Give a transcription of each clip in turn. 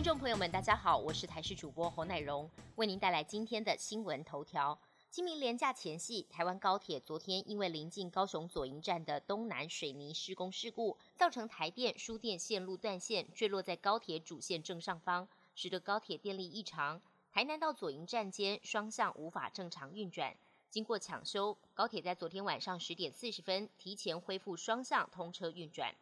听众朋友们，大家好，我是台视主播侯乃荣，为您带来今天的新闻头条。清明连假前夕，台湾高铁昨天因为临近高雄左营站的东南水泥施工事故，造成台电输电线路断线，坠落在高铁主线正上方，使得高铁电力异常，台南到左营站间双向无法正常运转。经过抢修，高铁在昨天晚上十点四十分提前恢复双向通车运转。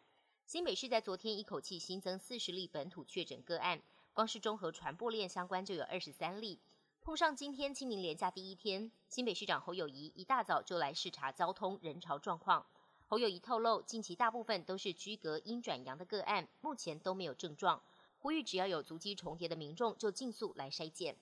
新北市在昨天一口气新增四十例本土确诊个案，光是综合传播链相关就有二十三例。碰上今天清明连假第一天，新北市长侯友谊一大早就来视察交通人潮状况。侯友谊透露，近期大部分都是居隔阴转阳的个案，目前都没有症状，呼吁只要有足迹重叠的民众就尽速来筛检。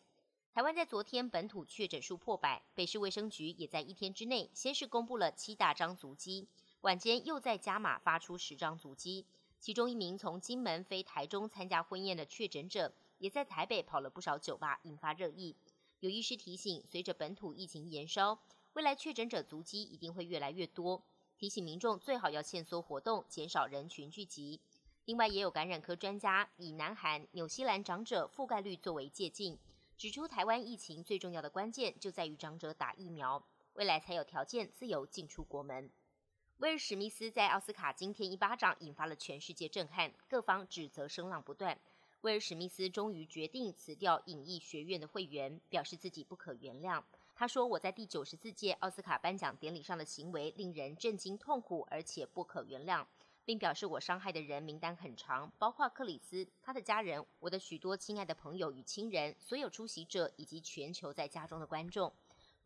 台湾在昨天本土确诊数破百，北市卫生局也在一天之内先是公布了七大张足迹，晚间又在加码发出十张足迹，其中一名从金门飞台中参加婚宴的确诊者，也在台北跑了不少酒吧，引发热议。有医师提醒，随着本土疫情延烧，未来确诊者足迹一定会越来越多，提醒民众最好要限缩活动，减少人群聚集。另外，也有感染科专家以南韩、纽西兰长者覆盖率作为借鉴，指出台湾疫情最重要的关键就在于长者打疫苗，未来才有条件自由进出国门。威尔史密斯在奥斯卡今天一巴掌引发了全世界震撼，各方指责声浪不断。威尔史密斯终于决定辞掉影艺学院的会员，表示自己不可原谅。他说：“我在第九十四届奥斯卡颁奖典礼上的行为令人震惊、痛苦，而且不可原谅，并表示我伤害的人名单很长，包括克里斯、他的家人、我的许多亲爱的朋友与亲人、所有出席者以及全球在家中的观众。”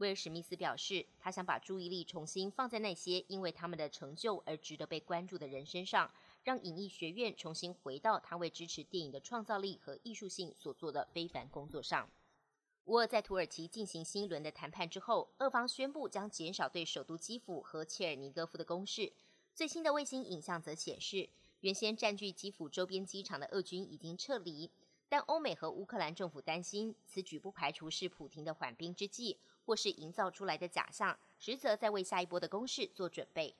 威尔史密斯表示，他想把注意力重新放在那些因为他们的成就而值得被关注的人身上，让影艺学院重新回到他为支持电影的创造力和艺术性所做的非凡工作上。乌俄在土耳其进行新一轮的谈判之后，俄方宣布将减少对首都基辅和切尔尼戈夫的攻势。最新的卫星影像则显示，原先占据基辅周边机场的俄军已经撤离。但欧美和乌克兰政府担心，此举不排除是普廷的缓兵之计，或是营造出来的假象，实则在为下一波的攻势做准备。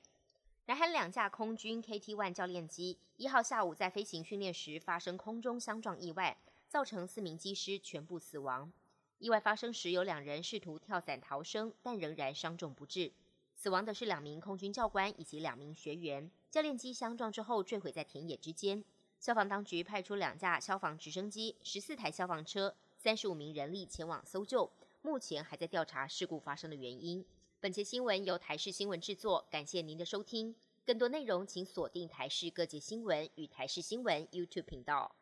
南韩两架空军 KT-1 教练机一号下午在飞行训练时发生空中相撞意外，造成四名机师全部死亡。意外发生时有两人试图跳伞逃生，但仍然伤重不治。死亡的是两名空军教官以及两名学员。教练机相撞之后坠毁在田野之间。消防当局派出两架消防直升机、十四台消防车、三十五名人力前往搜救，目前还在调查事故发生的原因。本节新闻由台视新闻制作，感谢您的收听。更多内容请锁定台视各界新闻与台视新闻 YouTube 频道。